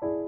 Bye.